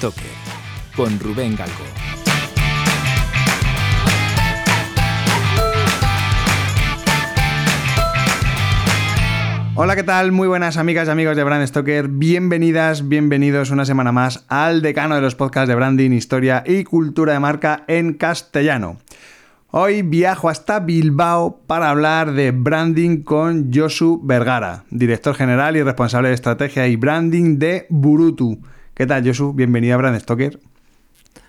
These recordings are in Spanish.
Stoker con Rubén Galgo. Hola, ¿qué tal? Muy buenas amigas y amigos de Brand Stoker. Bienvenidas, bienvenidos una semana más al decano de los podcasts de branding, historia y cultura de marca en castellano. Hoy viajo hasta Bilbao para hablar de branding con Josu Vergara, director general y responsable de estrategia y branding de Burutu. ¿Qué tal, Josu? Bienvenido a Brand Stoker.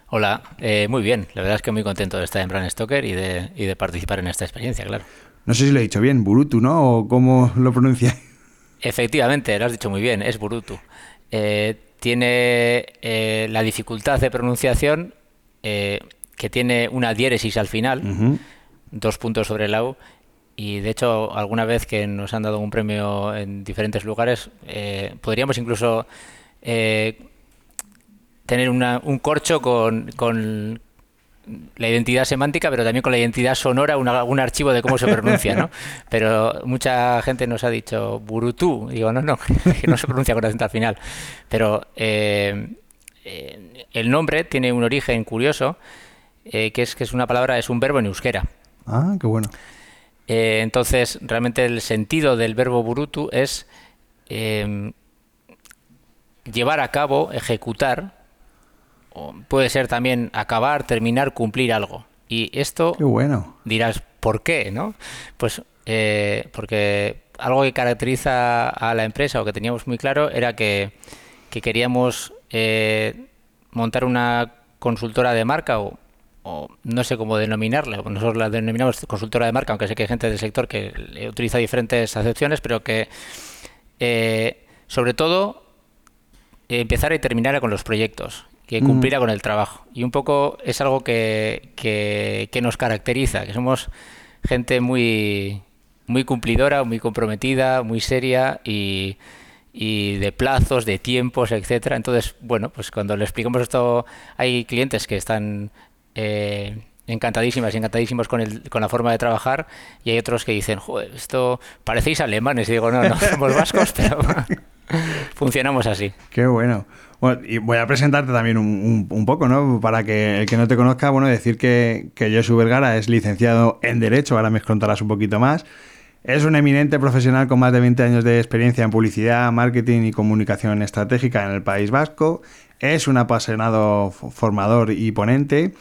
Hola, eh, muy bien. La verdad es que muy contento de estar en Brand Stoker y de, y de participar en esta experiencia, claro. No sé si lo he dicho bien, Burutu, ¿no? ¿O cómo lo pronuncia? Efectivamente, lo has dicho muy bien, es Burutu. Eh, tiene eh, la dificultad de pronunciación que tiene una diéresis al final, dos puntos sobre el U, y de hecho alguna vez que nos han dado un premio en diferentes lugares, podríamos incluso eh, tener un corcho con, con, la identidad semántica, pero también con la identidad sonora, un archivo de cómo se pronuncia, ¿no? Pero mucha gente nos ha dicho Burutú, digo, no, no, que no se pronuncia con acento al final, pero... Eh, el nombre tiene un origen curioso eh, que es que es una palabra, es un verbo en euskera. Ah, qué bueno. Eh, entonces, realmente el sentido del verbo burutu es llevar a cabo, ejecutar, o puede ser también acabar, terminar, cumplir algo. Y esto, qué bueno. dirás, ¿por qué? ¿no? Pues eh, porque algo que caracteriza a la empresa o que teníamos muy claro era que, que queríamos montar una consultora de marca o o no sé cómo denominarla, nosotros la denominamos consultora de marca, aunque sé que hay gente del sector que utiliza diferentes acepciones, pero que eh, sobre todo empezara y terminara con los proyectos, que mm. cumpliera con el trabajo. Y un poco es algo que, que, nos caracteriza, que somos gente muy, muy cumplidora, muy comprometida, muy seria y, y de plazos, de tiempos, etcétera. Entonces, bueno, pues cuando le explicamos esto, hay clientes que están eh, encantadísimas y encantadísimos con, el, con la forma de trabajar y hay otros que dicen, Joder, esto parecéis alemanes. Y digo, no, no somos vascos, pero funcionamos así. Qué bueno. Bueno, y voy a presentarte también un, poco, ¿no? Para que el que no te conozca, bueno, decir que, que Josu Vergara es licenciado en Derecho, ahora me contarás un poquito más. Es un eminente profesional con más de 20 años de experiencia en publicidad, marketing y comunicación estratégica en el País Vasco. Es un apasionado formador y ponente.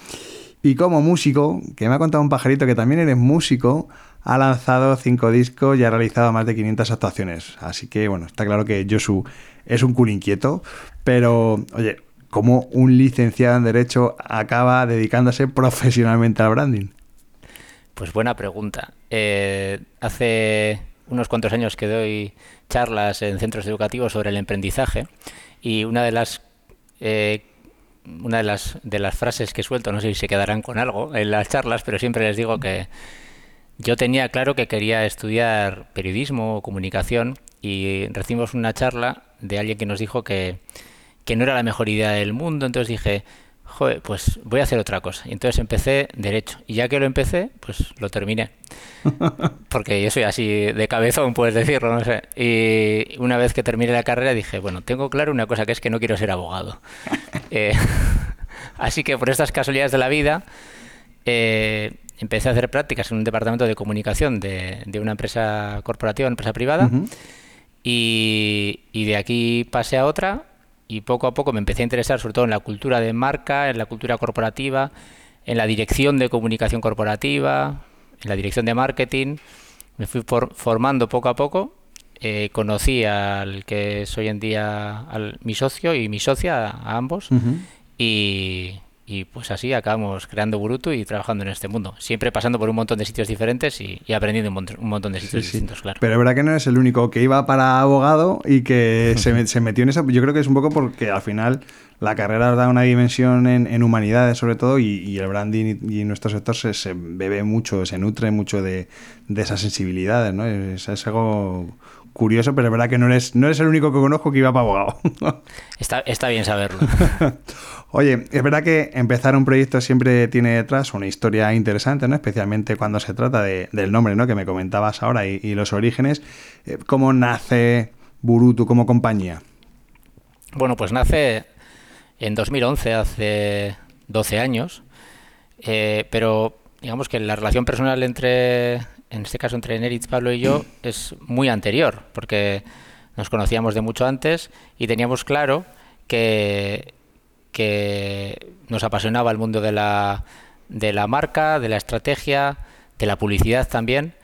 Y como músico, que me ha contado un pajarito que también eres músico, ha lanzado cinco discos y ha realizado más de 500 actuaciones. Así que, bueno, está claro que Josu es un cool inquieto, pero, oye, ¿cómo un licenciado en Derecho acaba dedicándose profesionalmente al branding? Pues buena pregunta. Eh, hace unos cuantos años que doy charlas en centros educativos sobre el emprendizaje y una de las eh, una de las de las frases que suelto, no sé si se quedarán con algo en las charlas, pero siempre les digo que yo tenía claro que quería estudiar periodismo o comunicación y recibimos una charla de alguien que nos dijo que, que no era la mejor idea del mundo, entonces dije, joder, pues voy a hacer otra cosa. Y entonces empecé derecho. Y ya que lo empecé, pues lo terminé. Porque yo soy así de cabezón, puedes decirlo, no sé. Y una vez que terminé la carrera dije, bueno, tengo claro una cosa que es que no quiero ser abogado. Eh, así que por estas casualidades de la vida, eh, empecé a hacer prácticas en un departamento de comunicación de, una empresa corporativa, una empresa privada. y, y de aquí pasé a otra y poco a poco me empecé a interesar sobre todo en la cultura de marca, en la cultura corporativa, en la dirección de comunicación corporativa, en la dirección de marketing. Me fui formando poco a poco. Eh, conocí al que es hoy en día al, mi socio y mi socia, a, ambos, y, y pues así acabamos creando Burutu y trabajando en este mundo. Siempre pasando por un montón de sitios diferentes y, aprendiendo un montón, de sitios distintos, claro. Pero es verdad que no es el único que iba para abogado y que se, metió en esa... Yo creo que es un poco porque al final la carrera da una dimensión en, humanidades sobre todo y, el branding y, nuestro sector se, bebe mucho, se nutre mucho de, esas sensibilidades, ¿no? Es, es algo curioso, pero es verdad que no eres, no eres el único que conozco que iba para abogado. está, está bien saberlo. Oye, es verdad que empezar un proyecto siempre tiene detrás una historia interesante, ¿no? Especialmente cuando se trata del nombre, ¿no? Que me comentabas ahora y, los orígenes. Eh, ¿Cómo nace Burutu como compañía? Bueno, pues nace en 2011, hace 12 años, eh, pero digamos que la relación personal entre, en este caso entre Neritz, Pablo y yo, es muy anterior, porque nos conocíamos de mucho antes y teníamos claro que, que nos apasionaba el mundo de la, de la marca, de la estrategia, de la publicidad también.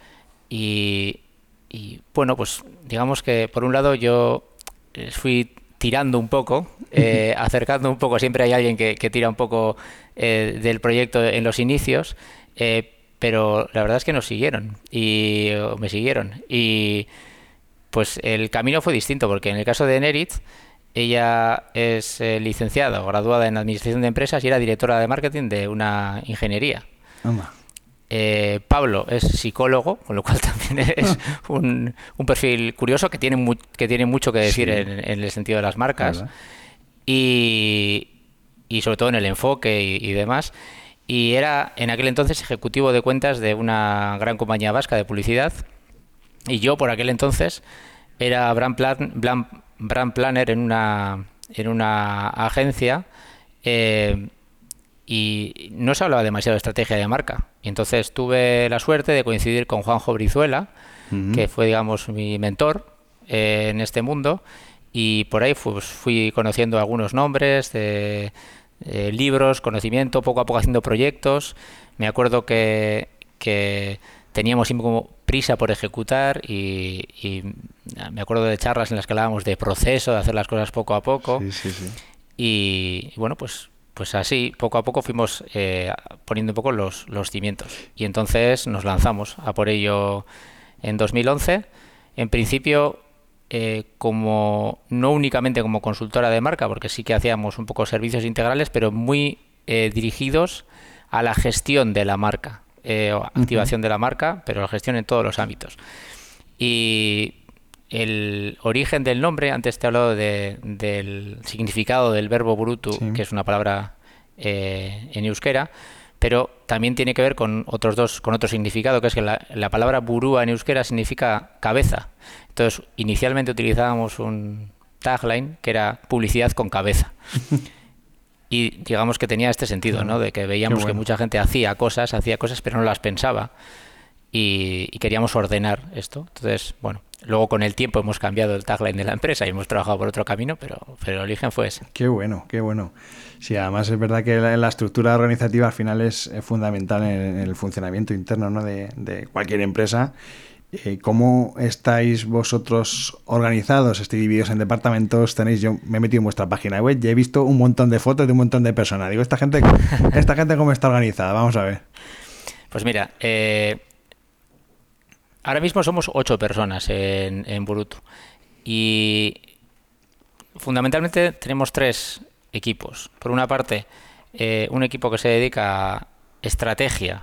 Y, y bueno, pues digamos que por un lado yo eh, fui tirando un poco, eh, acercando un poco, siempre hay alguien que, tira un poco eh, del proyecto en los inicios, pero la verdad es que nos siguieron y me siguieron. Y pues el camino fue distinto, porque en el caso de Nerit, ella es licenciada o graduada en Administración de Empresas y era directora de marketing de una ingeniería. Eh, Pablo es psicólogo, con lo cual también es un, perfil curioso que tiene, que tiene mucho que decir en, el sentido de las marcas y, sobre todo en el enfoque y, demás. Y era en aquel entonces ejecutivo de cuentas de una gran compañía vasca de publicidad. Y yo por aquel entonces era brand, plan, planner en una, en una agencia. Eh, y no se hablaba demasiado de estrategia de marca. Y entonces tuve la suerte de coincidir con Juanjo Brizuela, que fue, digamos, mi mentor eh, en este mundo. Y por ahí pues, fui conociendo algunos nombres de, libros, conocimiento, poco a poco haciendo proyectos. Me acuerdo que, que teníamos como prisa por ejecutar y, me acuerdo de charlas en las que hablábamos de proceso, de hacer las cosas poco a poco. y, bueno, pues pues así, poco a poco fuimos eh, poniendo un poco los, los cimientos. Y entonces nos lanzamos a por ello en 2011. En principio, eh, como no únicamente como consultora de marca, porque sí que hacíamos un poco servicios integrales, pero muy eh, dirigidos a la gestión de la marca, o activación de la marca, pero la gestión en todos los ámbitos. Y el origen del nombre, antes te he hablado del significado del verbo bruto, que es una palabra eh, en euskera, pero también tiene que ver con otros dos, con otro significado, que es que la, palabra burúa en euskera significa cabeza. Entonces, inicialmente utilizábamos un tagline que era publicidad con cabeza. Y digamos que tenía este sentido, ¿no? De que veíamos que mucha gente hacía cosas, hacía cosas, pero no las pensaba. y, queríamos ordenar esto. Entonces, bueno, Luego con el tiempo hemos cambiado el tagline de la empresa y hemos trabajado por otro camino, pero, pero el origen fue ese. Qué bueno, qué bueno. Sí, además es verdad que la, estructura organizativa al final es fundamental en, el funcionamiento interno ¿no? de, cualquier empresa. Eh, ¿Cómo estáis vosotros organizados? ¿Estáis divididos en departamentos? Tenéis, yo me he metido en vuestra página web y he visto un montón de fotos de un montón de personas. Digo, esta gente, esta gente cómo está organizada. Vamos a ver. Pues mira, eh, Ahora mismo somos ocho personas en, en y fundamentalmente tenemos tres equipos. Por una parte, eh, un equipo que se dedica a estrategia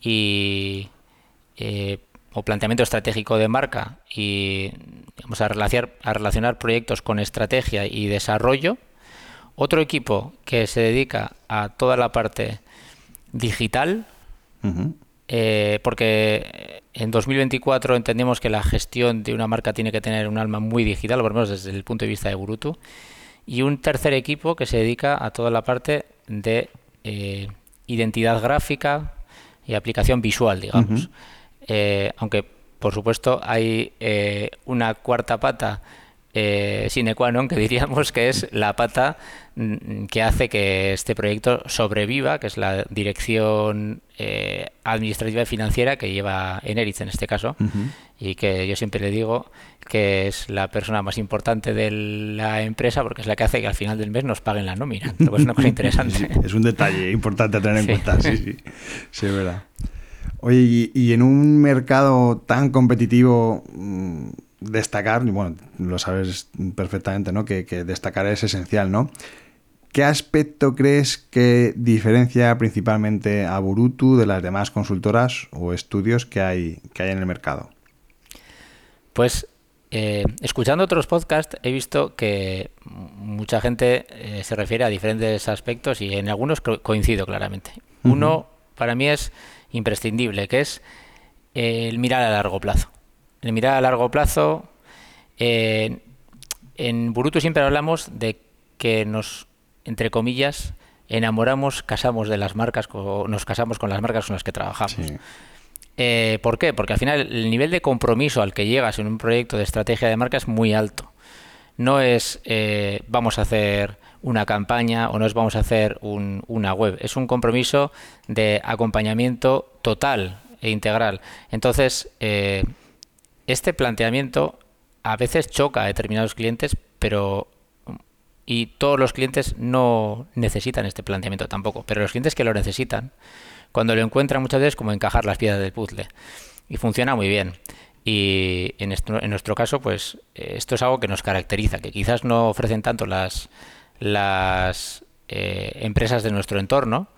y eh, o planteamiento estratégico de marca y vamos a relacionar, a relacionar proyectos con estrategia y desarrollo. Otro equipo que se dedica a toda la parte digital, eh, porque en 2024 entendemos que la gestión de una marca tiene que tener un alma muy digital, por lo menos desde el punto de vista de Burutu. Y un tercer equipo que se dedica a toda la parte de eh, identidad gráfica y aplicación visual, digamos. Eh, aunque, por supuesto, hay una cuarta pata eh, sine qua non, que diríamos que es la pata mm, que hace que este proyecto sobreviva, que es la dirección eh, administrativa y financiera que lleva Eneritz en este caso, y que yo siempre le digo que es la persona más importante de la empresa porque es la que hace que al final del mes nos paguen la nómina. es una cosa interesante. es un detalle importante a tener en cuenta, sí, sí, sí, es verdad. Oye, y, en un mercado tan competitivo, mm, destacar, y bueno, lo sabes perfectamente, ¿no? Que, destacar es esencial, ¿no? ¿Qué aspecto crees que diferencia principalmente a Burutu de las demás consultoras o estudios que hay, que hay en el mercado? Pues eh, escuchando otros podcasts he visto que mucha gente eh, se refiere a diferentes aspectos y en algunos coincido claramente. Uno para mí es imprescindible, que es el mirar a largo plazo el mirar a largo plazo. Eh, en Burutu siempre hablamos de que nos entre comillas, enamoramos, casamos de las marcas, nos casamos con las marcas con las que trabajamos. Eh, ¿Por qué? Porque al final el nivel de compromiso al que llegas en un proyecto de estrategia de marca es muy alto. No es eh, vamos a hacer una campaña o no es vamos a hacer una web. Es un compromiso de acompañamiento total e integral. Entonces, eh, este planteamiento a veces choca a determinados clientes, pero y todos los clientes no necesitan este planteamiento tampoco, pero los clientes que lo necesitan, cuando lo encuentran muchas veces como encajar las piezas del puzzle y funciona muy bien. Y en, en nuestro caso, pues eh, esto es algo que nos caracteriza, que quizás no ofrecen tanto las, las eh, empresas de nuestro entorno,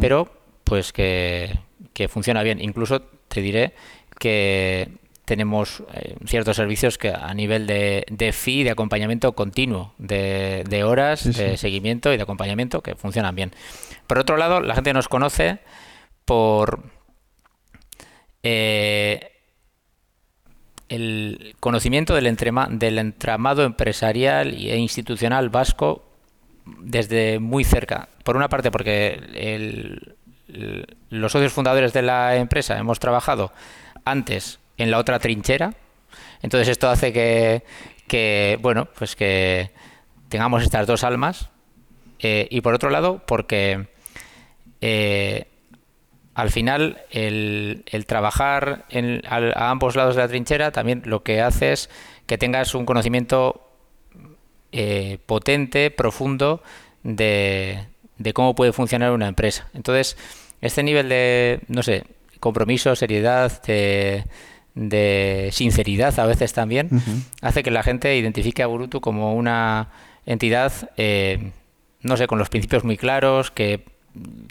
pero pues que, que funciona bien. Incluso te diré que tenemos eh, ciertos servicios que a nivel de, de fee, de acompañamiento continuo, de, de horas, de seguimiento y de acompañamiento que funcionan bien. Por otro lado, la gente nos conoce por eh, el conocimiento del, del entramado empresarial e institucional vasco desde muy cerca. Por una parte, porque el, los socios fundadores de la empresa hemos trabajado antes en la otra trinchera. Entonces esto hace que, bueno, pues que tengamos estas dos almas. Eh, y por otro lado, porque eh, al final el, trabajar en, a, ambos lados de la trinchera también lo que hace es que tengas un conocimiento eh, potente, profundo de, de cómo puede funcionar una empresa. Entonces, este nivel de, no sé, compromiso, seriedad, de, de sinceridad a veces también, hace que la gente identifique a Burutu como una entidad, eh, no sé, con los principios muy claros, que,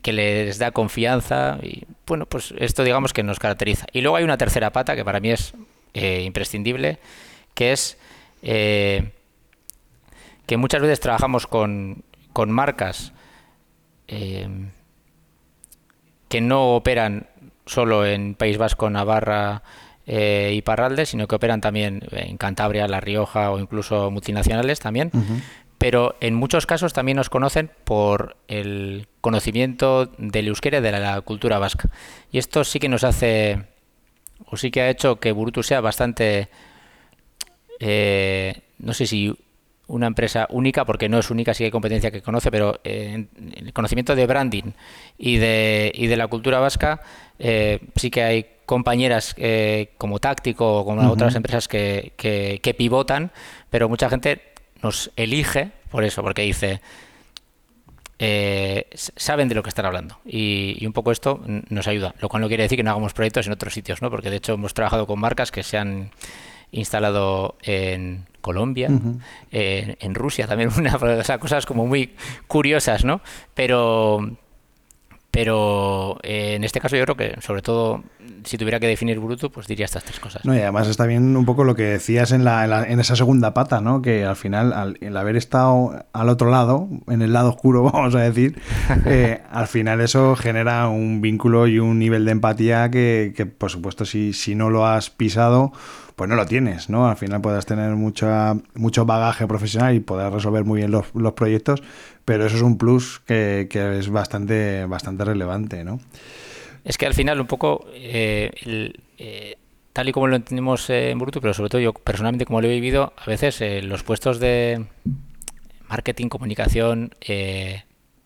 que, les da confianza y bueno, pues esto digamos que nos caracteriza. Y luego hay una tercera pata que para mí es eh, imprescindible, que es eh, que muchas veces trabajamos con, con marcas que no operan solo en País Vasco, Navarra, eh, y Parralde, sino que operan también en Cantabria, La Rioja o incluso multinacionales también. Pero en muchos casos también nos conocen por el conocimiento del euskera y de la cultura vasca. Y esto sí que nos hace, o sí que ha hecho que Burutu sea bastante, eh, no sé si una empresa única, porque no es única, sí hay competencia que conoce, pero eh, el conocimiento de branding y de, y de la cultura vasca eh, sí que hay compañeras eh, como Táctico o como otras empresas que, que, pivotan, pero mucha gente nos elige por eso, porque dice, saben de lo que están hablando y, un poco esto nos ayuda, lo cual no quiere decir que no hagamos proyectos en otros sitios, ¿no? porque de hecho hemos trabajado con marcas que se han instalado en Colombia, eh, en Rusia también, una, o cosas como muy curiosas, ¿no? Pero, pero eh, en este caso yo creo que, sobre todo, si tuviera que definir Bruto, pues diría estas tres cosas. No, y además está bien un poco lo que decías en, la, en, esa segunda pata, ¿no? Que al final, al, el haber estado al otro lado, en el lado oscuro, vamos a decir, eh, al final eso genera un vínculo y un nivel de empatía que, que por supuesto, si, si no lo has pisado, pues no lo tienes, ¿no? Al final puedes tener mucha, mucho bagaje profesional y poder resolver muy bien los, proyectos, pero eso es un plus que, es bastante, bastante relevante, ¿no? Es que al final un poco, eh, eh, tal y como lo entendemos en Bruto, pero sobre todo yo personalmente como lo he vivido, a veces eh, los puestos de marketing, comunicación y,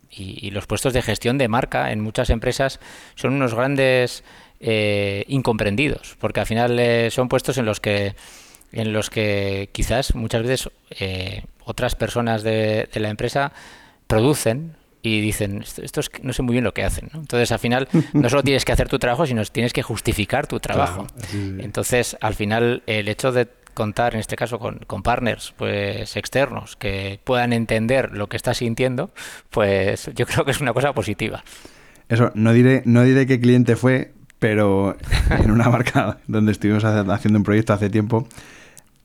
y, los puestos de gestión de marca en muchas empresas son unos grandes eh, incomprendidos, porque al final eh, son puestos en los que en los que quizás muchas veces eh, otras personas de, la empresa producen y dicen, esto, es, no sé muy bien lo que hacen. Entonces, al final, no solo tienes que hacer tu trabajo, sino tienes que justificar tu trabajo. Entonces, al final, el hecho de contar, en este caso, con, con, partners pues externos que puedan entender lo que estás sintiendo, pues yo creo que es una cosa positiva. Eso, no diré, no diré qué cliente fue, pero en una marca donde estuvimos haciendo un proyecto hace tiempo,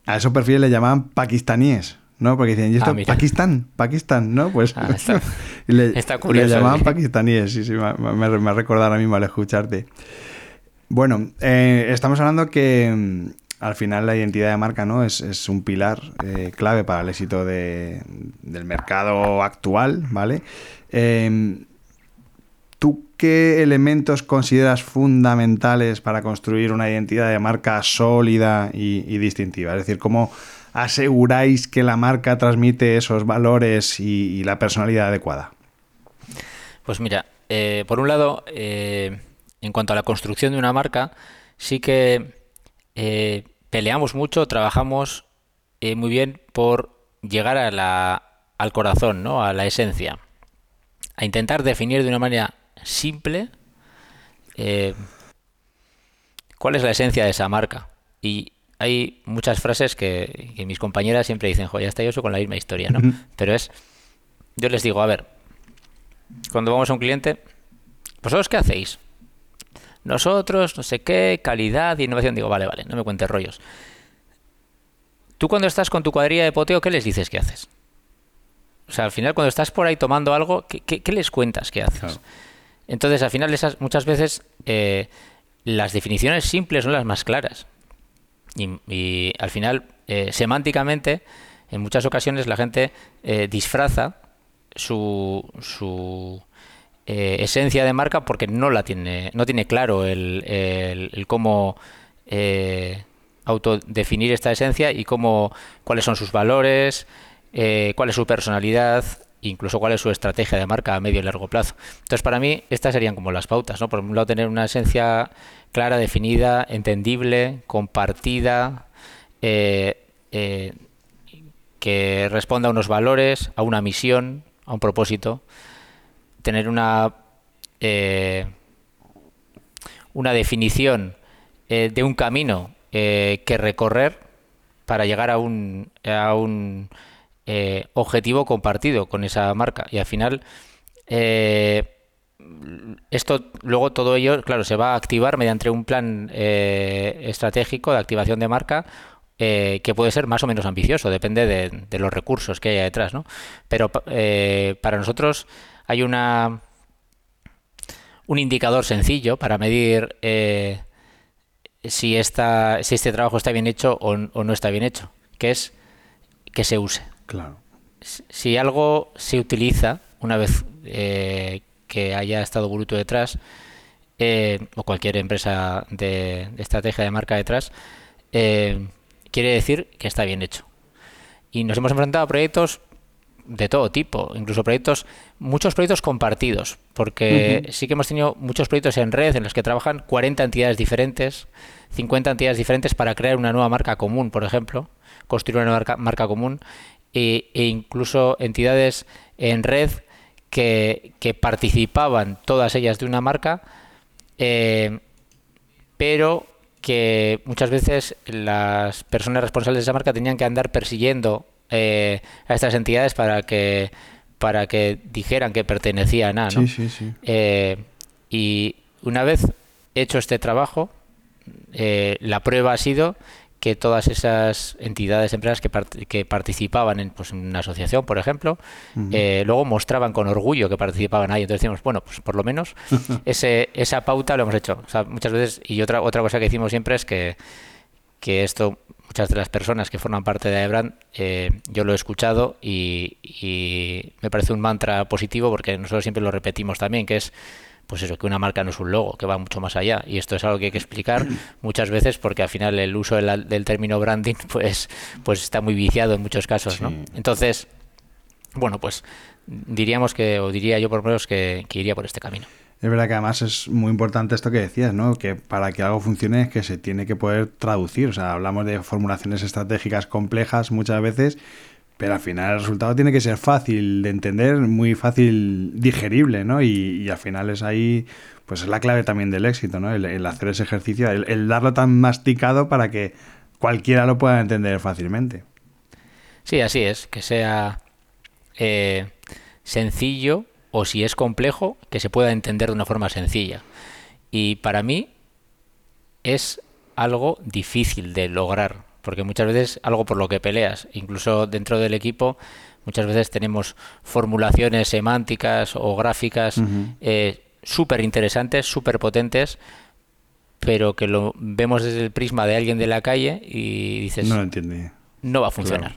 a esos perfiles le llamaban pakistaníes. ¿no? Porque decían, ¿y esto? Ah, Pakistán, Pakistán, ¿no? Pues ah, está, curioso. Le llamaban pakistaníes, sí, sí, me, me, ha recordado ahora mismo al escucharte. Bueno, eh, estamos hablando que, al final la identidad de marca ¿no? es, es un pilar eh, clave para el éxito de, del mercado actual, ¿vale? ¿Tú qué elementos consideras fundamentales para construir una identidad de marca sólida y, distintiva? Es decir, ¿cómo aseguráis que la marca transmite esos valores y, la personalidad adecuada? Pues mira, eh, por un lado, eh, en cuanto a la construcción de una marca, sí que eh, peleamos mucho, trabajamos muy bien por llegar al corazón, ¿no? a la esencia, a intentar definir de una manera simple eh, cuál es la esencia de esa marca. Y hay muchas frases que, que mis compañeras siempre dicen, joder, ya está yo con la misma historia, ¿no? Pero es, yo les digo, a ver, cuando vamos a un cliente, ¿vosotros qué hacéis? Nosotros, no sé qué, calidad innovación. Digo, vale, vale, no me cuentes rollos. Tú cuando estás con tu cuadrilla de poteo, ¿qué les dices que haces? O sea, al final cuando estás por ahí tomando algo, ¿qué, qué- qué les cuentas que haces? Claro. Entonces, al final, esas, muchas veces eh, las definiciones simples son las más claras. Y, al final, eh, semánticamente, en muchas ocasiones la gente eh, disfraza su, su esencia de marca porque no la tiene, no tiene claro el, el- cómo autodefinir esta esencia y cómo, cuáles son sus valores, cuál es su personalidad, incluso cuál es su estrategia de marca a medio y largo plazo. Entonces, para mí, estas serían como las pautas, ¿no? Por un lado, tener una esencia clara, definida, entendible, compartida, eh, eh, que responda a unos valores, a una misión, a un propósito, tener una eh, una definición de un camino que recorrer para llegar a un, a un eh, objetivo compartido con esa marca. Y al final, eh, esto, luego todo ello, claro, se va a activar mediante un plan eh, estratégico de activación de marca eh, que puede ser más o menos ambicioso, depende de, los recursos que haya detrás, ¿no? Pero pa- para nosotros hay una un indicador sencillo para medir si, esta, si este trabajo está bien hecho o, o no está bien hecho, que es que se use. Claro. Si- algo se utiliza una vez eh, que haya estado Bruto detrás, eh, o cualquier empresa de, de estrategia de marca detrás, eh, quiere decir que está bien hecho. Y nos hemos enfrentado a proyectos de todo tipo, incluso proyectos, muchos proyectos compartidos, porque sí que hemos tenido muchos proyectos en red en los que trabajan 40 entidades diferentes, 50 entidades diferentes para crear una nueva marca común, por ejemplo, construir una nueva marca, marca común, e, e incluso entidades en red que, que participaban todas ellas de una marca, eh, pero que muchas veces las personas responsables de esa marca tenían que andar persiguiendo eh, a estas entidades para que para que dijeran que pertenecían a, ¿no? Sí, sí, sí. Eh, y una vez hecho este trabajo, eh, la prueba ha sido que todas esas entidades, empresas que, part- que participaban en, pues, en una asociación, por ejemplo, eh, luego mostraban con orgullo que participaban ahí. Entonces decimos, bueno, pues por lo menos ese, esa pauta lo hemos hecho. O sea, muchas veces, y otra, otra cosa que decimos siempre es que, que esto, muchas de las personas que forman parte de Aebrand, eh, yo lo he escuchado y, y me parece un mantra positivo porque nosotros siempre lo repetimos también, que es pues eso, que una marca no es un logo, que va mucho más allá. Y esto es algo que hay que explicar muchas veces porque al final el uso de la- del término branding pues, pues está muy viciado en muchos casos, ¿no? Entonces, bueno, pues diríamos que, o diría yo por lo menos que, que iría por este camino. Es verdad que además es muy importante esto que decías, ¿no? Que para que algo funcione es que se tiene que poder traducir. O sea, hablamos de formulaciones estratégicas complejas muchas veces, pero al final el resultado tiene que ser fácil de entender, muy fácil digerible, ¿no? Y, y al final es ahí, pues es la clave también del éxito, ¿no? El, hacer ese ejercicio, el, el darlo tan masticado para que cualquiera lo pueda entender fácilmente. Sí, así es, que sea eh, sencillo o si es complejo, que se pueda entender de una forma sencilla. Y para mí es algo difícil de lograr, porque muchas veces algo por lo que peleas, incluso dentro del equipo, muchas veces tenemos formulaciones semánticas o gráficas Ujú. eh, súper interesantes, súper potentes, pero que lo vemos desde el prisma de alguien de la calle y dices, no lo entiende. No va a funcionar.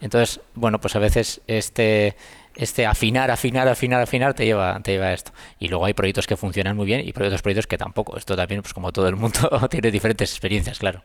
Entonces, bueno, pues a veces este este afinar, afinar, afinar, afinar te lleva, te lleva a esto. Y luego hay proyectos que funcionan muy bien y otros proyectos que tampoco. Esto también, pues como todo el mundo, tiene diferentes experiencias, claro.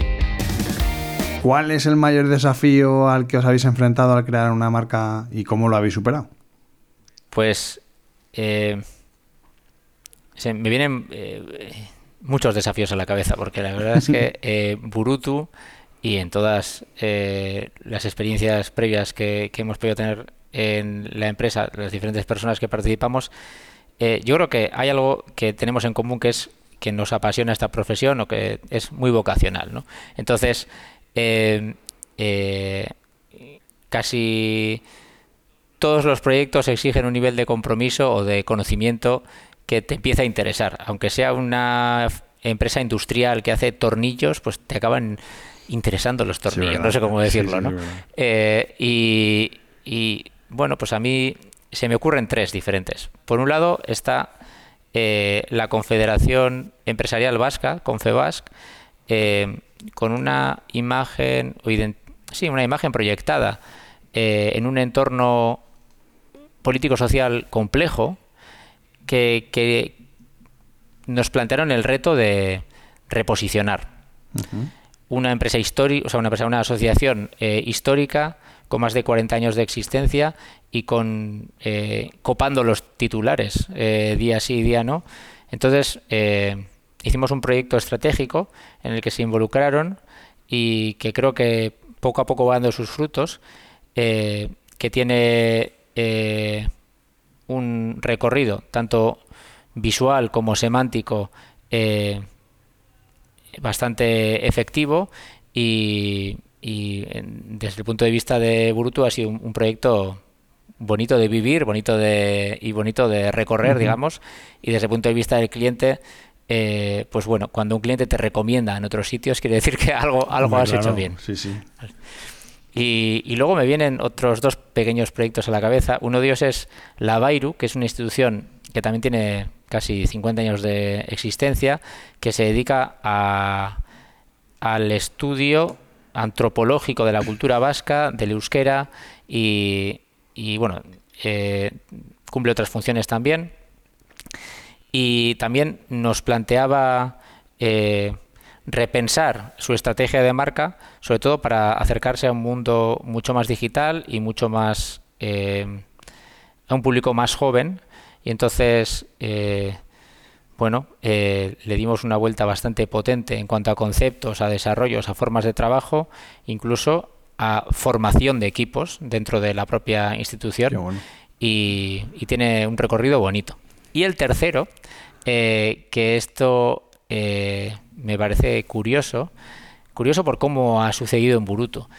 ¿Cuál es el mayor desafío al que os habéis enfrentado al crear una marca y cómo lo habéis superado? Pues eh, me vienen eh, muchos desafíos a la cabeza, porque la verdad es que eh, Burutu y en todas las experiencias previas que, hemos podido tener en la empresa, las diferentes personas que participamos, yo creo que hay algo que tenemos en común que es que nos apasiona esta profesión o que es muy vocacional. ¿no? Entonces, casi todos los proyectos exigen un nivel de compromiso o de conocimiento que te empieza a interesar. Aunque sea una empresa industrial que hace tornillos, pues te acaban interesando los tornillos, no sé cómo decirlo, ¿no? Eh, y, bueno, pues a mí se me ocurren tres diferentes. Por un lado está eh, la Confederación Empresarial Vasca, Confebasc, eh, con una imagen, sí, una imagen proyectada en un entorno político-social complejo, que, nos plantearon el reto de reposicionar una empresa histórica, o sea, una empresa, una asociación eh, histórica con más de 40 años de existencia y con eh, copando los titulares eh, día sí y día no. Entonces hicimos un proyecto estratégico en el que se involucraron y que creo que poco a poco va dando sus frutos, que tiene un recorrido tanto visual como semántico eh, bastante efectivo y, desde el punto de vista de Burutu ha sido un, proyecto bonito de vivir, bonito de y bonito de recorrer, digamos, y desde el punto de vista del cliente eh, pues bueno, cuando un cliente te recomienda en otros sitios, quiere decir que algo, algo has hecho bien. Sí, sí. Y, luego me vienen otros dos pequeños proyectos a la cabeza. Uno de ellos es la Bairu, que es una institución que también tiene casi 50 años de existencia, que se dedica a, al estudio antropológico de la cultura vasca, del euskera y, bueno, eh, cumple otras funciones también. Y también nos planteaba eh, repensar su estrategia de marca, sobre todo para acercarse a un mundo mucho más digital y mucho más eh, a un público más joven. Y entonces, eh, bueno, eh, le dimos una vuelta bastante potente en cuanto a conceptos, a desarrollos, a formas de trabajo, incluso a formación de equipos dentro de la propia institución. Y, y, tiene un recorrido bonito. Y el tercero, que esto me parece curioso, curioso por cómo ha sucedido en Buruto.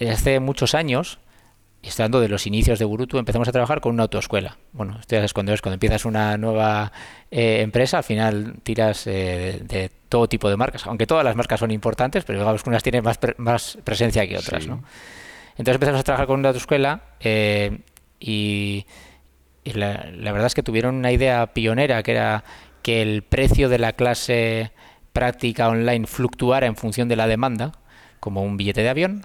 Hace muchos años, estando de los inicios de Burutu, empezamos a trabajar con una autoescuela. Bueno, esto ya cuando cuando empiezas una nueva eh, empresa, al final tiras eh, de, todo tipo de marcas, aunque todas las marcas son importantes, pero digamos que unas tienen más, más presencia que otras, ¿no? Entonces empezamos a trabajar con una autoescuela eh, y, la, la verdad es que tuvieron una idea pionera que era que el precio de la clase práctica online fluctuara en función de la demanda, como un billete de avión.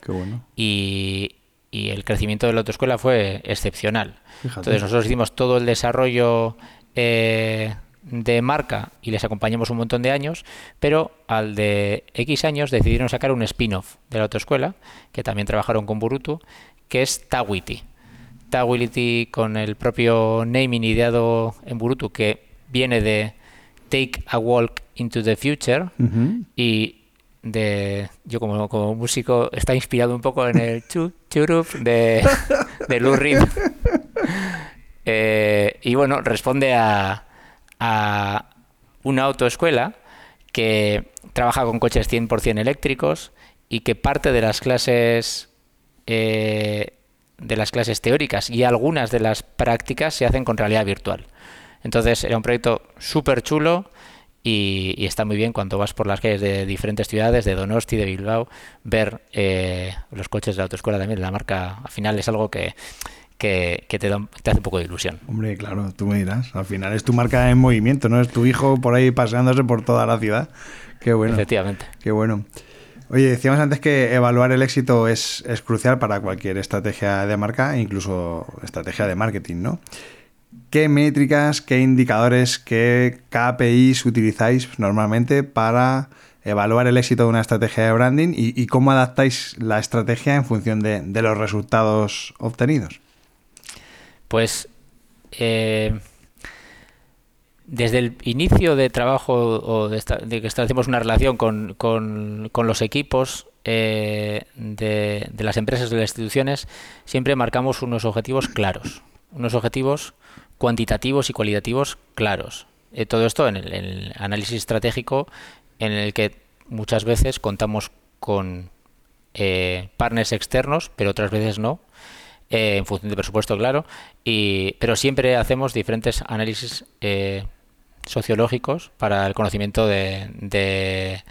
y, el crecimiento de la autoescuela fue excepcional. Entonces nosotros hicimos todo el desarrollo eh, de marca y les acompañamos un montón de años, pero al de X años decidieron sacar un spin-off de la autoescuela, que también trabajaron con Burutu, que es Tawiti. Con el propio naming ideado en Burutu, que viene de Take a Walk into the Future y de yo como, como músico está inspirado un poco en el churup de, de Lou Reed. Eh, y bueno, responde a, a una autoescuela que trabaja con coches 100% eléctricos y que parte de las clases eh, de las clases teóricas y algunas de las prácticas se hacen con realidad virtual. Entonces era un proyecto súper chulo y, está muy bien cuando vas por las calles de diferentes ciudades, de Donosti, de Bilbao, ver eh, los coches de la autoescuela también. La marca al final es algo que, que, te, da, te, hace un poco de ilusión. Hombre, claro, tú me dirás. Al final es tu marca en movimiento, ¿no? Es tu hijo por ahí paseándose por toda la ciudad. Qué bueno. Efectivamente. Qué bueno. Oye, decíamos antes que evaluar el éxito es, crucial para cualquier estrategia de marca, incluso estrategia de marketing, ¿no? ¿Qué métricas, qué indicadores, qué KPIs utilizáis normalmente para evaluar el éxito de una estrategia de branding y, cómo adaptáis la estrategia en función de, los resultados obtenidos? Pues eh, desde el inicio de trabajo o de, que establecemos una relación con, los equipos eh, de, de, las empresas, de las instituciones, siempre marcamos unos objetivos claros. Unos objetivos cuantitativos y cualitativos claros. Eh, todo esto en el, análisis estratégico en el que muchas veces contamos con eh, partners externos, pero otras veces no, eh, en función de presupuesto, claro, y, pero siempre hacemos diferentes análisis sociológicos para el conocimiento de, de,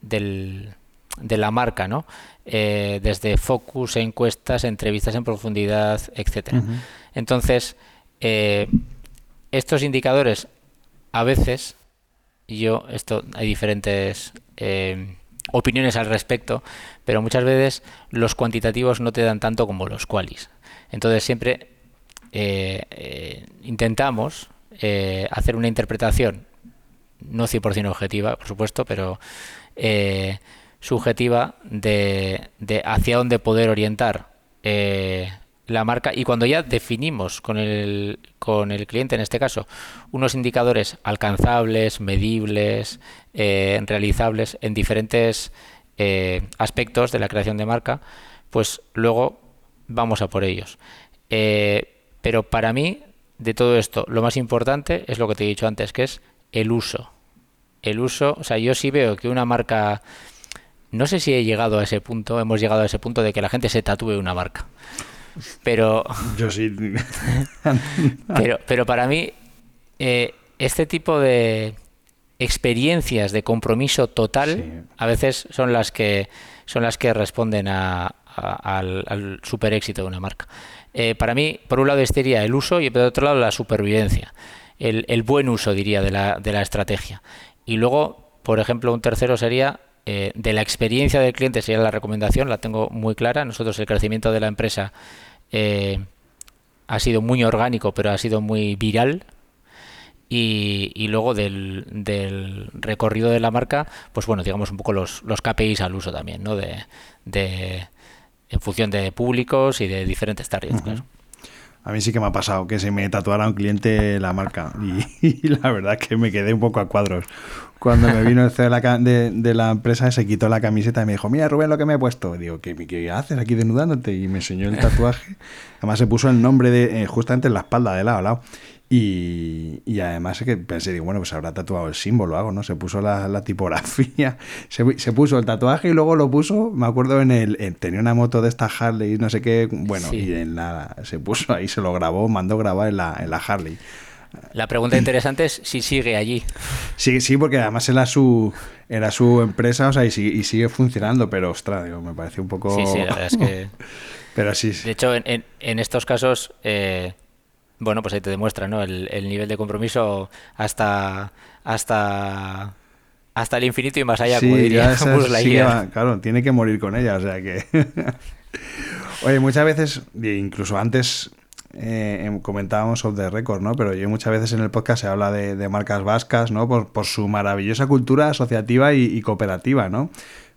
de la marca, ¿no? desde focus, encuestas, entrevistas en profundidad, etcétera. Entonces, eh, estos indicadores, a veces, yo, esto, hay diferentes eh, opiniones al respecto, pero muchas veces los cuantitativos no te dan tanto como los qualis. Entonces, siempre eh, intentamos hacer una interpretación, no 100% objetiva, por supuesto, pero subjetiva de, hacia dónde poder orientar la marca y cuando ya definimos con el, con el cliente, en este caso, unos indicadores alcanzables, medibles, eh, realizables en diferentes eh, aspectos de la creación de marca, pues luego vamos a por ellos. Eh, pero para mí, de todo esto, lo más importante es lo que te he dicho antes, que es el uso. El uso, o sea, yo sí veo que una marca, no sé si he llegado a ese punto, hemos llegado a ese punto de que la gente se tatúe una marca. Pero. Yo sí. pero, pero para mí, eh, este tipo de experiencias de compromiso total a veces son las que son las que responden a, al, super éxito de una marca. Eh, para mí, por un lado estaría el uso y por otro lado la supervivencia, el, buen uso, diría, de la, estrategia. Y luego, por ejemplo, un tercero sería eh, de la experiencia del cliente, sería la recomendación, la tengo muy clara. Nosotros el crecimiento de la empresa eh, ha sido muy orgánico, pero ha sido muy viral. Y, luego del, recorrido de la marca, pues bueno, digamos un poco los, KPIs al uso también, ¿no? De en función de públicos y de diferentes targets, A mí sí que me ha pasado que se me tatuara un cliente la marca y, la verdad que me quedé un poco a cuadros. Cuando me vino el CEO de la, empresa se quitó la camiseta y me dijo, mira Rubén lo que me he puesto. Y digo, ¿qué, ¿qué, haces aquí desnudándote? Y me enseñó el tatuaje. Además se puso el nombre de eh, justamente en la espalda de lado a lado. Y, y, además que pensé, digo, bueno, pues habrá tatuado el símbolo, algo, ¿no? Se puso la, tipografía, se, se, puso el tatuaje y luego lo puso, me acuerdo, en el. tenía una moto de esta Harley, no sé qué, bueno, y en la, se puso ahí, se lo grabó, mandó grabar en la, en la Harley. La pregunta interesante es si sigue allí. Sí, sí, porque además era su, era su empresa, o sea, y, sigue, funcionando, pero ostras, me parece un poco. Sí, sí, la verdad es que. pero sí, De hecho, en, en, estos casos. Eh, bueno, pues ahí te demuestra, ¿no? El, nivel de compromiso hasta hasta hasta el infinito y más allá, como diría Claro, tiene que morir con ella, o sea que. Oye, muchas veces, incluso antes eh, em, comentábamos sobre the record, ¿no? Pero yo muchas veces en el podcast se habla de, marcas vascas, ¿no? Por, por, su maravillosa cultura asociativa y, cooperativa, ¿no?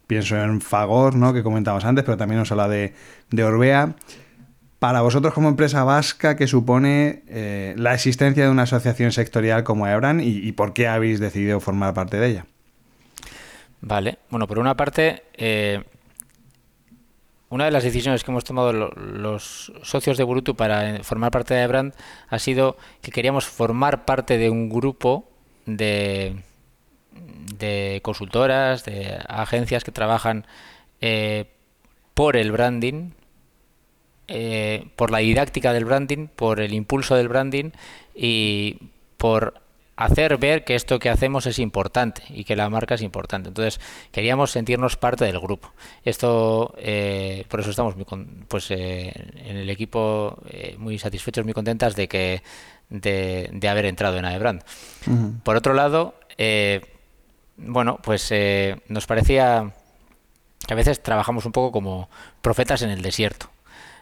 Pienso en Fagor, ¿no? Que comentábamos antes, pero también nos habla de, de Orbea. Para vosotros como empresa vasca, ¿qué supone eh, la existencia de una asociación sectorial como Ebran y, por qué habéis decidido formar parte de ella? Vale, bueno, por una parte, eh, una de las decisiones que hemos tomado los socios de Burutu para eh, formar parte de Ebran ha sido que queríamos formar parte de un grupo de, de consultoras, de agencias que trabajan por el branding, por la didáctica del branding, por el impulso del branding y por hacer ver que esto que hacemos es importante y que la marca es importante. Entonces, queríamos sentirnos parte del grupo. Esto, eh, por eso estamos muy pues, eh, en el equipo eh, muy satisfechos, muy contentas de que de, haber entrado en Aebrand. Por otro lado, bueno, pues nos parecía que a veces trabajamos un poco como profetas en el desierto.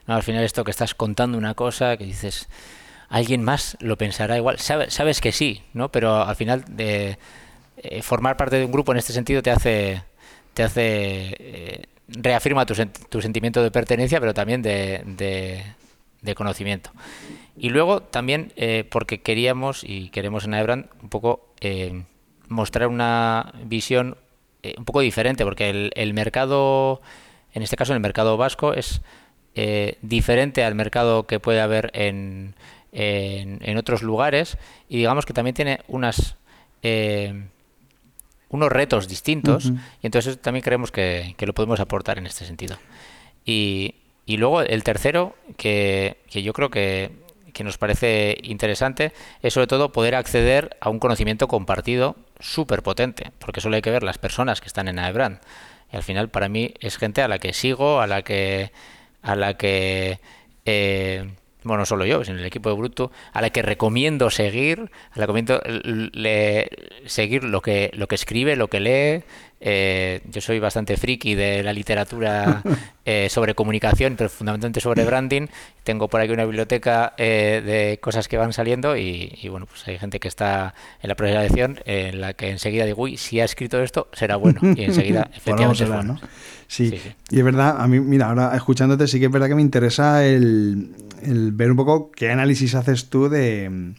Al final esto que estás contando una cosa que dices alguien más lo pensará igual. Sabes, que sí, ¿no? Pero al final de eh, formar parte de un grupo en este sentido te hace te hace eh, reafirma tu, tu, sentimiento de pertenencia, pero también de, de, conocimiento. Y luego también eh, porque queríamos y queremos en Aebrand un poco mostrar una visión un poco diferente, porque el, el mercado, en este caso el mercado vasco, es diferente al mercado que puede haber en, en, otros lugares y digamos que también tiene unas eh, unos retos distintos y entonces también creemos que, lo podemos aportar en este sentido. Y, y luego el tercero, que, que yo creo que, que, nos parece interesante, es sobre todo poder acceder a un conocimiento compartido súper potente, porque solo hay que ver las personas que están en Aebrand. Y al final para mí es gente a la que sigo, a la que a la que eh, bueno, no solo yo, sino el equipo de Bruto, a la que recomiendo seguir, a la que recomiendo le, seguir lo que, lo que escribe, lo que lee. Eh, yo soy bastante friki de la literatura eh, sobre comunicación, pero fundamentalmente sobre branding. Tengo por aquí una biblioteca eh, de cosas que van saliendo y, bueno, pues hay gente que está en la presentación en la que enseguida digo, uy, si ha escrito esto, será bueno. Y enseguida, efectivamente, es bueno. Sí. y es verdad, a mí, mira, ahora escuchándote, sí que es verdad que me interesa el, ver un poco qué análisis haces tú de,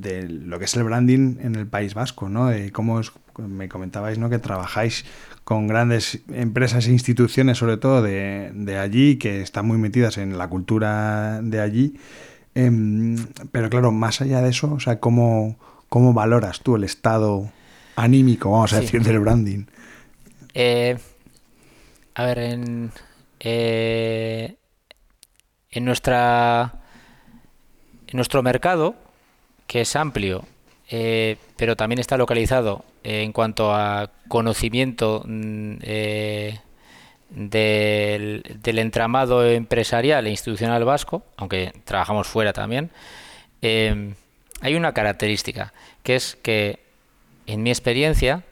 de, lo que es el branding en el País Vasco, ¿no? De cómo me comentabais, ¿no? Que trabajáis con grandes empresas e instituciones, sobre todo de, de allí, que están muy metidas en la cultura de allí. Em, pero claro, más allá de eso, o sea, ¿cómo, cómo valoras tú el estado anímico, vamos a decir, del branding? Eh, a ver, en, eh, en, nuestra, en nuestro mercado, que es amplio, eh, pero también está localizado en cuanto a conocimiento mm, eh, del, del, entramado empresarial e institucional vasco, aunque trabajamos fuera también, hay una característica, que es que en mi experiencia,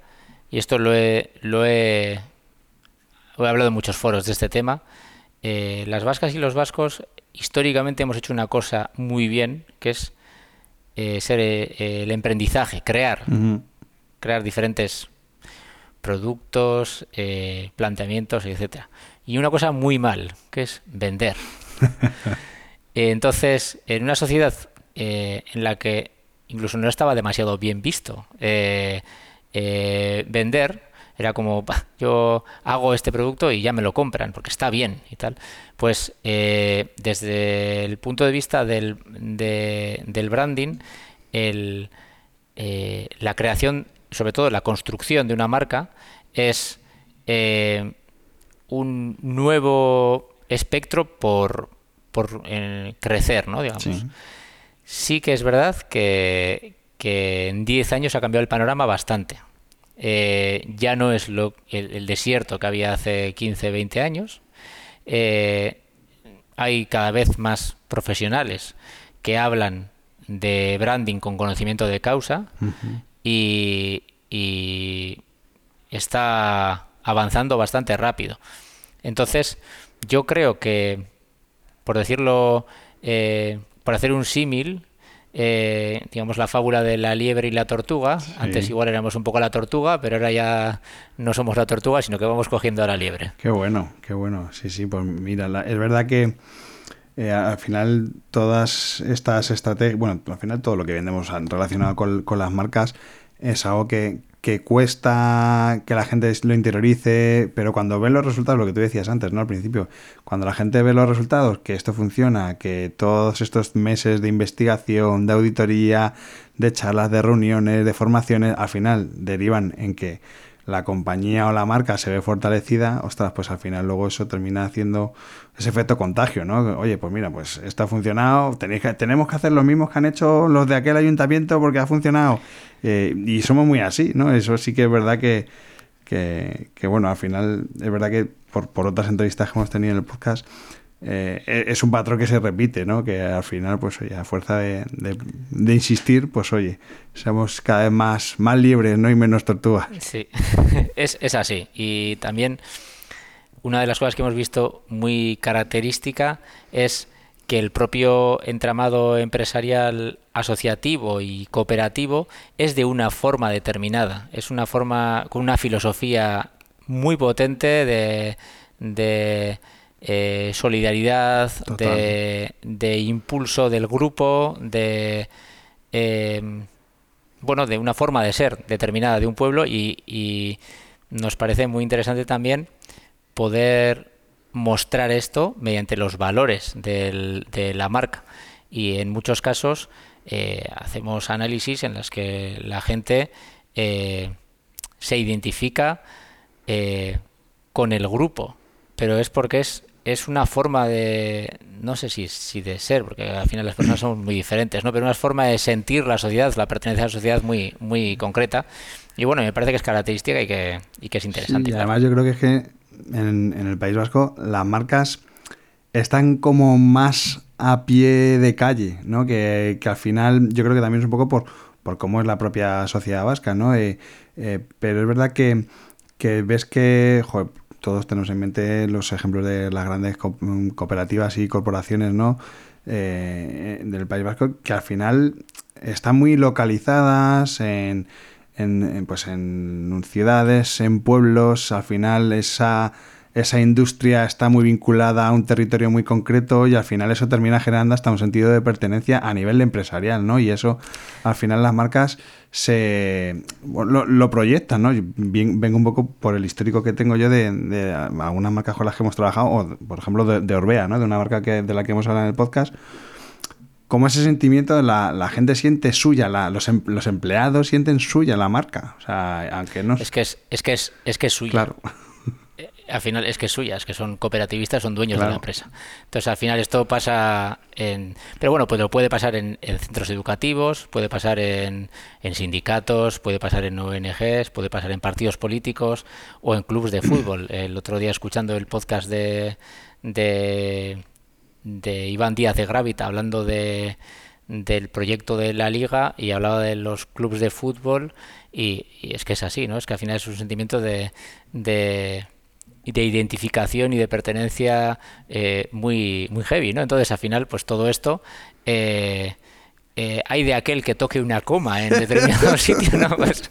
y esto lo he, lo he he hablado en muchos foros de este tema. Eh, las vascas y los vascos históricamente hemos hecho una cosa muy bien, que es eh, ser eh, el emprendizaje, crear, crear diferentes productos, planteamientos, etcétera. Y una cosa muy mal, que es vender. Entonces, en una sociedad en la que incluso no estaba demasiado bien visto vender, era como, yo hago este producto y ya me lo compran porque está bien y tal. Pues eh, desde el punto de vista del, del branding, el, eh, la creación, sobre todo la construcción de una marca, es eh, un nuevo espectro por, por crecer, ¿no? Digamos. Sí. sí que es verdad que, que en 10 años ha cambiado el panorama bastante. Eh, ya no es lo, el, desierto que había hace 15, 20 años. Eh, hay cada vez más profesionales que hablan de branding con conocimiento de causa y, está avanzando bastante rápido. Entonces, yo creo que, por decirlo, eh, por hacer un símil, eh, digamos, la fábula de la liebre y la tortuga. Antes igual éramos un poco la tortuga, pero ahora ya no somos la tortuga, sino que vamos cogiendo a la liebre. Qué bueno, qué bueno. Sí, sí, pues mira, es verdad que eh, al final todas estas estrategias, bueno, al final todo lo que vendemos relacionado con, las marcas es algo que, que cuesta que la gente lo interiorice, pero cuando ven los resultados, lo que tú decías antes, ¿no? Al principio, cuando la gente ve los resultados, que esto funciona, que todos estos meses de investigación, de auditoría, de charlas, de reuniones, de formaciones, al final derivan en que la compañía o la marca se ve fortalecida, ostras, pues al final luego eso termina haciendo ese efecto contagio, ¿no? Oye, pues mira, pues esto ha funcionado, tenéis que, tenemos que hacer lo mismo que han hecho los de aquel ayuntamiento porque ha funcionado. Eh, y somos muy así, ¿no? Eso sí que es verdad que, que, que bueno, al final es verdad que por, por otras entrevistas que hemos tenido en el podcast, eh, es un patrón que se repite, ¿no? Que al final, pues oye, a fuerza de, insistir, pues oye, seamos cada vez más, más libres, ¿no? Y menos tortugas. Sí, es, es así. Y también una de las cosas que hemos visto muy característica es que el propio entramado empresarial asociativo y cooperativo es de una forma determinada, es una forma con una filosofía muy potente de, de eh, solidaridad, de, impulso del grupo, de em, bueno, de una forma de ser determinada de un pueblo y, nos parece muy interesante también poder mostrar esto mediante los valores de la marca. Y en muchos casos eh, hacemos análisis en las que la gente eh, se identifica con el grupo pero es porque es es una forma de, no sé si, si de ser, porque al final las personas son muy diferentes, ¿no? Pero una forma de sentir la sociedad, la pertenencia a la sociedad muy, muy concreta. Y bueno, me parece que es característica y que, y que es interesante. y además yo creo que es que en, el País Vasco las marcas están como más a pie de calle, ¿no? Que, que, al final yo creo que también es un poco por, por cómo es la propia sociedad vasca, ¿no? Eh, eh, pero es verdad que, que ves que, todos tenemos en mente los ejemplos de las grandes mm, cooperativas y corporaciones ¿no? Eh, del País Vasco, que al final están muy localizadas en, en, pues en ciudades, en pueblos, al final esa esa industria está muy vinculada a un territorio muy concreto y al final eso termina generando hasta un sentido de pertenencia a nivel empresarial, ¿no? Y eso al final las marcas se lo, proyectan, ¿no? vengo un poco por el histórico que tengo yo de, algunas marcas con las que hemos trabajado, o por ejemplo de, Orbea, ¿no? De una marca que, de la que hemos hablado en el podcast como ese sentimiento la, la gente siente suya, los, em, los, empleados sienten suya la marca. O sea, aunque no... Es que es, es que es, es que es suya. Claro al final es que es suya, es que son cooperativistas, son dueños de la empresa. Entonces al final esto pasa en... Pero bueno, pues lo puede pasar en, centros educativos, puede pasar en, sindicatos, puede pasar en ONGs, puede pasar en partidos políticos o en clubes de fútbol. El otro día escuchando el podcast de, de, de Iván Díaz de Gravita hablando de del proyecto de la liga y hablaba de los clubes de fútbol y, es que es así, ¿no? Es que al final es un sentimiento de de identificación y de pertenencia eh, muy, muy heavy, ¿no? Entonces, al final, pues todo esto... Eh, eh, hay de aquel que toque una coma en determinado sitio, ¿no? Pues,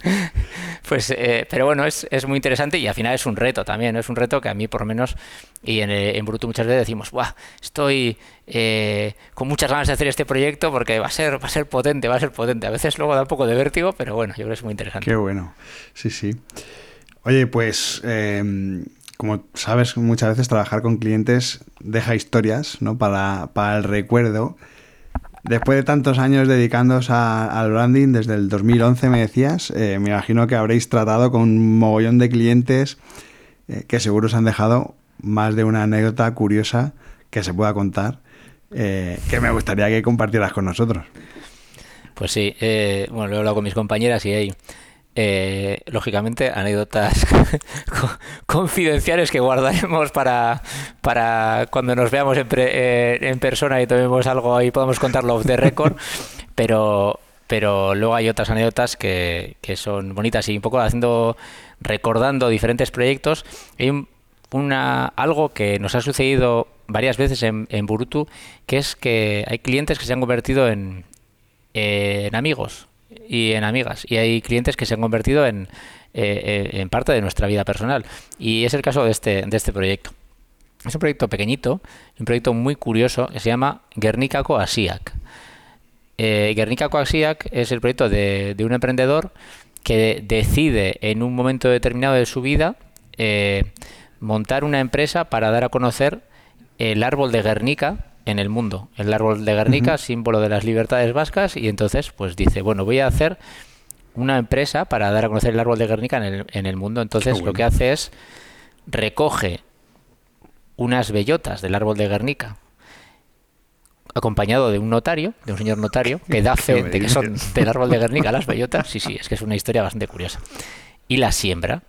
pues pero bueno, es, es, muy interesante y al final es un reto también, es un reto que a mí por lo menos, y en, en Bruto muchas veces decimos, Buah, estoy con muchas ganas de hacer este proyecto porque va a ser va a ser potente, va a ser potente. A veces luego da un poco de vértigo, pero bueno, yo creo que es muy interesante. Qué bueno, sí, sí. Oye, pues como sabes, muchas veces trabajar con clientes deja historias ¿no? para, para el recuerdo. Después de tantos años dedicándoos al branding, desde el 2011 me decías, eh, me imagino que habréis tratado con un mogollón de clientes eh, que seguro os han dejado más de una anécdota curiosa que se pueda contar, eh, que me gustaría que compartieras con nosotros. Pues sí, bueno, lo he hablado con mis compañeras y hay eh, lógicamente, anécdotas confidenciales que guardaremos para, para cuando nos veamos en, eh, en persona y tomemos algo y podamos contarlo off the record. Pero, pero luego hay otras anécdotas que, que son bonitas y un poco haciendo, recordando diferentes proyectos. Hay una, algo que nos ha sucedido varias veces en, en Burutu, que es que hay clientes que se han convertido en, en amigos y en amigas. Y hay clientes que se han convertido en, eh, eh, en parte de nuestra vida personal. Y es el caso de este, de este proyecto. Es un proyecto pequeñito, un proyecto muy curioso que se llama Guernica Coasiac. Eh, Guernica Coasiac es el proyecto de, de, un emprendedor que decide en un momento determinado de su vida eh, montar una empresa para dar a conocer el árbol de Guernica en el mundo. El árbol de Guernica, símbolo de las libertades vascas, y entonces pues dice, bueno, voy a hacer una empresa para dar a conocer el árbol de Guernica en el, en el mundo. Entonces lo que hace es recoge unas bellotas del árbol de Guernica acompañado de un notario, de un señor notario, que da fe de que son del árbol de Guernica las bellotas. Sí, sí, es que es una historia bastante curiosa. Y la siembra.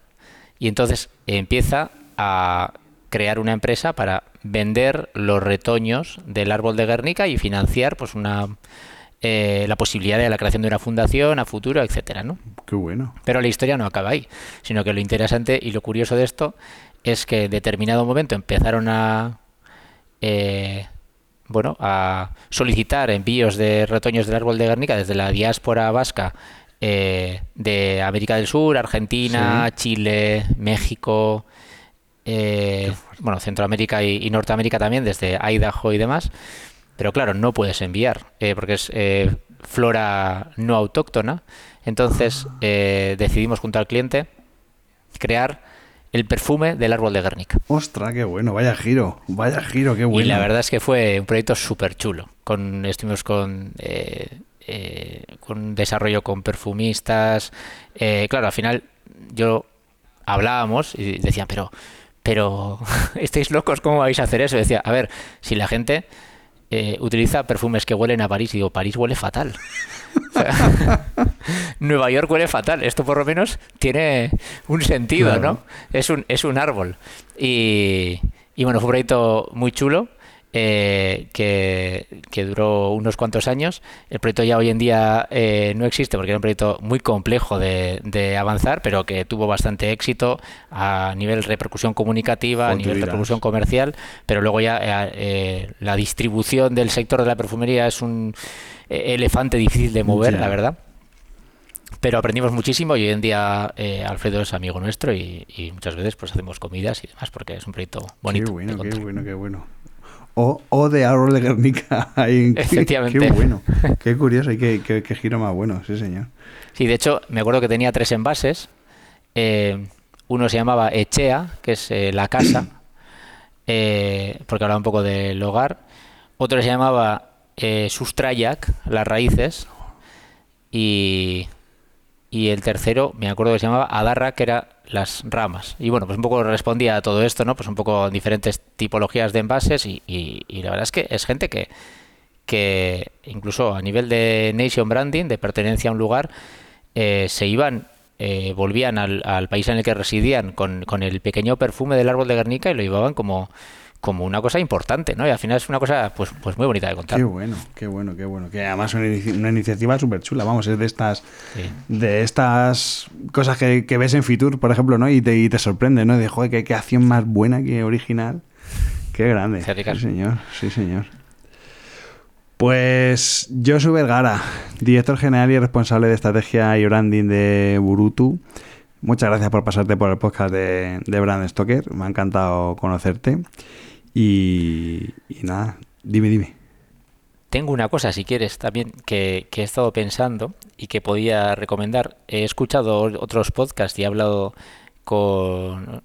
Y entonces empieza a crear una empresa para vender los retoños del árbol de Guernica y financiar pues una eh, la posibilidad de la creación de una fundación a futuro, etcétera, ¿no? Qué bueno. Pero la historia no acaba ahí, sino que lo interesante y lo curioso de esto es que en determinado momento empezaron a eh, bueno, a solicitar envíos de retoños del árbol de Guernica desde la diáspora vasca eh, de América del Sur, Argentina, Chile, México, eh, bueno, Centroamérica y, Norteamérica también, desde Idaho y demás. Pero claro, no puedes enviar, eh, porque es flora no autóctona. Entonces decidimos junto al cliente crear el perfume del árbol de Guernica. Ostras, qué bueno, vaya giro, vaya giro, qué bueno. Y la verdad es que fue un proyecto súper chulo. Con, estuvimos con, eh, eh, con desarrollo con perfumistas. Eh, claro, al final yo hablábamos y decían, pero, pero, ¿estáis locos? ¿Cómo vais a hacer eso? Y decía, a ver, si la gente utiliza perfumes que huelen a París, y digo, París huele fatal. Nueva York huele fatal. Esto por lo menos tiene un sentido, ¿no? Es un, es un árbol. Y, y bueno, fue un proyecto muy chulo. Eh, que, duró unos cuantos años. El proyecto ya hoy en día eh, no existe porque era un proyecto muy complejo de, avanzar, pero que tuvo bastante éxito a nivel repercusión comunicativa, a nivel repercusión comercial, pero luego ya eh, la distribución del sector de la perfumería es un elefante difícil de mover, la verdad pero aprendimos muchísimo y hoy en día Alfredo es amigo nuestro y, muchas veces pues hacemos comidas y demás porque es un proyecto bonito. Qué bueno, qué bueno, qué bueno o, o de árbol de Guernica. Efectivamente. Qué, bueno, qué curioso y qué, giro más bueno, sí señor. Sí, de hecho, me acuerdo que tenía tres envases. Eh, uno se llamaba Echea, que es eh, la casa, eh, porque hablaba un poco del hogar. Otro se llamaba Sustrayak, las raíces. Y, y el tercero, me acuerdo que se llamaba Adarra, que era las ramas. Y bueno, pues un poco respondía a todo esto, ¿no? Pues un poco diferentes tipologías de envases y, y, la verdad es que es gente que, que incluso a nivel de nation branding, de pertenencia a un lugar, eh, se iban, eh, volvían al, al, país en el que residían con, con el pequeño perfume del árbol de Guernica y lo llevaban como como una cosa importante, ¿no? Y al final es una cosa pues, pues muy bonita de contar. Qué bueno, qué bueno, qué bueno. Que además es una, iniciativa súper chula, vamos, es de estas de estas cosas que, ves en Fitur, por ejemplo, ¿no? Y te, te sorprende, ¿no? De, joder, qué, acción más buena, qué original. Qué grande. Sí, señor, sí, señor. Pues Josu Vergara, director general y responsable de estrategia y branding de Burutu. Muchas gracias por pasarte por el podcast de, de Brand Stoker. Me ha encantado conocerte. Y, nada, dime, dime. Tengo una cosa, si quieres, también que, he estado pensando y que podía recomendar. He escuchado otros podcasts y he hablado con,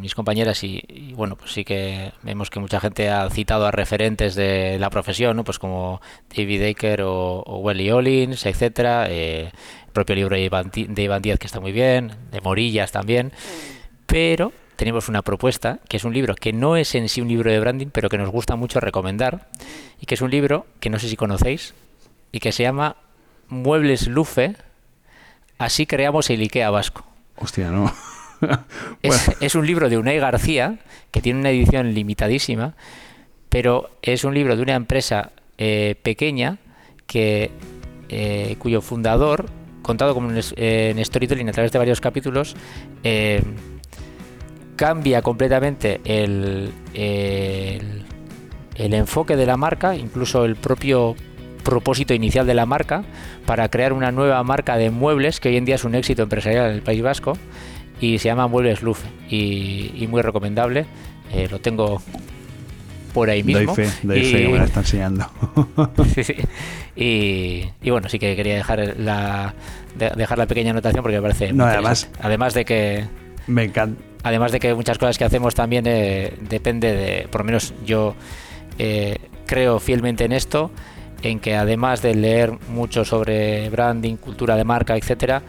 mis compañeras y, bueno, pues sí que vemos que mucha gente ha citado a referentes de la profesión, ¿no? Pues como David Aker o, o Welly Olins, etcétera. Eh, el propio libro de Iván, de Iván Díaz que está muy bien, de Morillas también. Pero tenemos una propuesta, que es un libro que no es en sí un libro de branding, pero que nos gusta mucho recomendar, y que es un libro que no sé si conocéis, y que se llama Muebles Lufe, así creamos el IKEA vasco. Hostia, no. es, un libro de Unai García, que tiene una edición limitadísima, pero es un libro de una empresa eh, pequeña que eh, cuyo fundador, contado como en, en, storytelling a través de varios capítulos, eh, cambia completamente el, el, enfoque de la marca, incluso el propio propósito inicial de la marca, para crear una nueva marca de muebles que hoy en día es un éxito empresarial en el País Vasco y se llama Muebles Lufe y, muy recomendable. Eh, lo tengo por ahí mismo. Doy fe, doy fe, me la está enseñando. sí, sí. Y, bueno, sí que quería dejar la, dejar la pequeña anotación porque me parece. No, además. Además de que. Me encanta. Además de que muchas cosas que hacemos también eh, depende de. Por lo menos yo eh, creo fielmente en esto, en que además de leer mucho sobre branding, cultura de marca, etcétera,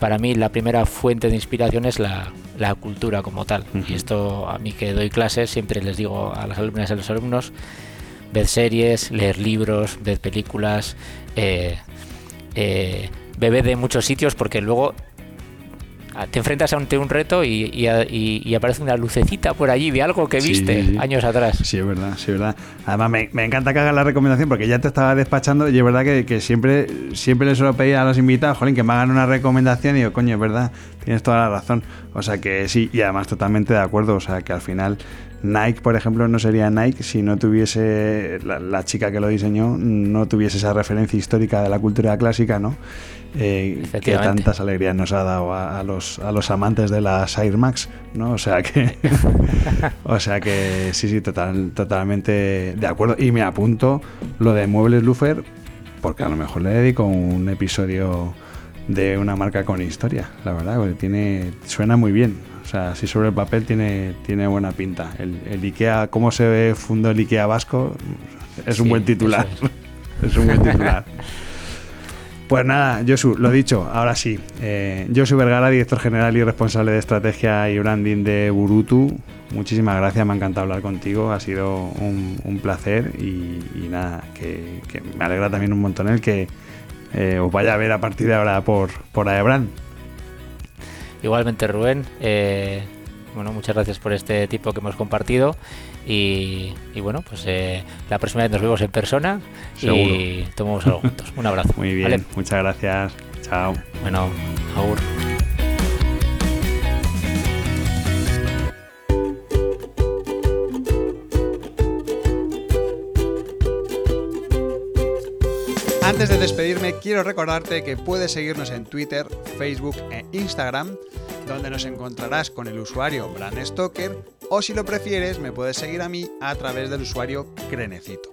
para mí la primera fuente de inspiración es la, la cultura como tal. Y esto a mí que doy clases siempre les digo a las alumnas y a los alumnos, ver series, leer libros, ver películas, eh, eh, beber de muchos sitios porque luego te enfrentas ante un reto y, aparece una lucecita por allí de algo que viste años atrás. Sí, es verdad, sí, es verdad. Además, me, encanta que hagas la recomendación porque ya te estaba despachando y es verdad que, siempre, siempre les suelo pedir a los invitados, jolín, que me hagan una recomendación y digo, coño, es verdad, tienes toda la razón. O sea que sí, y además totalmente de acuerdo. O sea que al final Nike, por ejemplo, no sería Nike si no tuviese la, chica que lo diseñó, no tuviese esa referencia histórica de la cultura clásica, ¿no? Eh, que tantas alegrías nos ha dado a, los, a los amantes de las Air Max, ¿no? O sea que, o sea que sí, sí, total, totalmente de acuerdo. Y me apunto lo de Muebles Lufer, porque a lo mejor le dedico un episodio de una marca con historia, la verdad, porque tiene, suena muy bien. O sea, si sobre el papel tiene, tiene buena pinta. El, el Ikea, cómo se ve fundó el Ikea vasco, es un buen titular. Es. un buen titular. Pues nada, Josu, lo dicho, ahora sí. Eh, Josu Vergara, director general y responsable de estrategia y branding de Burutu. Muchísimas gracias, me ha encantado hablar contigo, ha sido un, placer y, nada, que, me alegra también un montón el que eh, os vaya a ver a partir de ahora por, por Aebran. Igualmente, Rubén. Eh, bueno, muchas gracias por este tipo que hemos compartido y, bueno, pues eh, la próxima vez nos vemos en persona y tomamos algo juntos. Un abrazo. Muy bien, muchas gracias. Chao. Bueno, agur. Antes de despedirme, quiero recordarte que puedes seguirnos en Twitter, Facebook e Instagram, donde nos encontrarás con el usuario Brand Stoker, o si lo prefieres, me puedes seguir a mí a través del usuario Crenecito.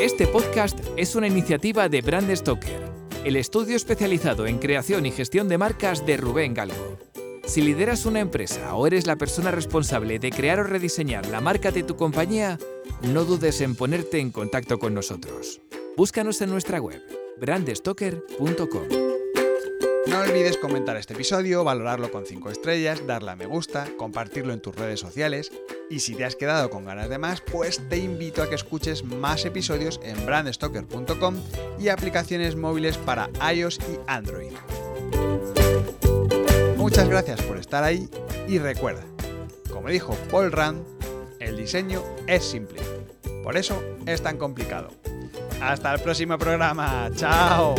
Este podcast es una iniciativa de Brand Stoker, el estudio especializado en creación y gestión de marcas de Rubén Galgo. Si lideras una empresa o eres la persona responsable de crear o rediseñar la marca de tu compañía, no dudes en ponerte en contacto con nosotros. Búscanos en nuestra web, brandstoker.com. No olvides comentar este episodio, valorarlo con 5 estrellas, darle a me gusta, compartirlo en tus redes sociales y si te has quedado con ganas de más, pues te invito a que escuches más episodios en brandstoker.com y aplicaciones móviles para iOS y Android. Muchas gracias por estar ahí y recuerda, como dijo Paul Rand, el diseño es simple. Por eso es tan complicado. Hasta el próximo programa. Chao.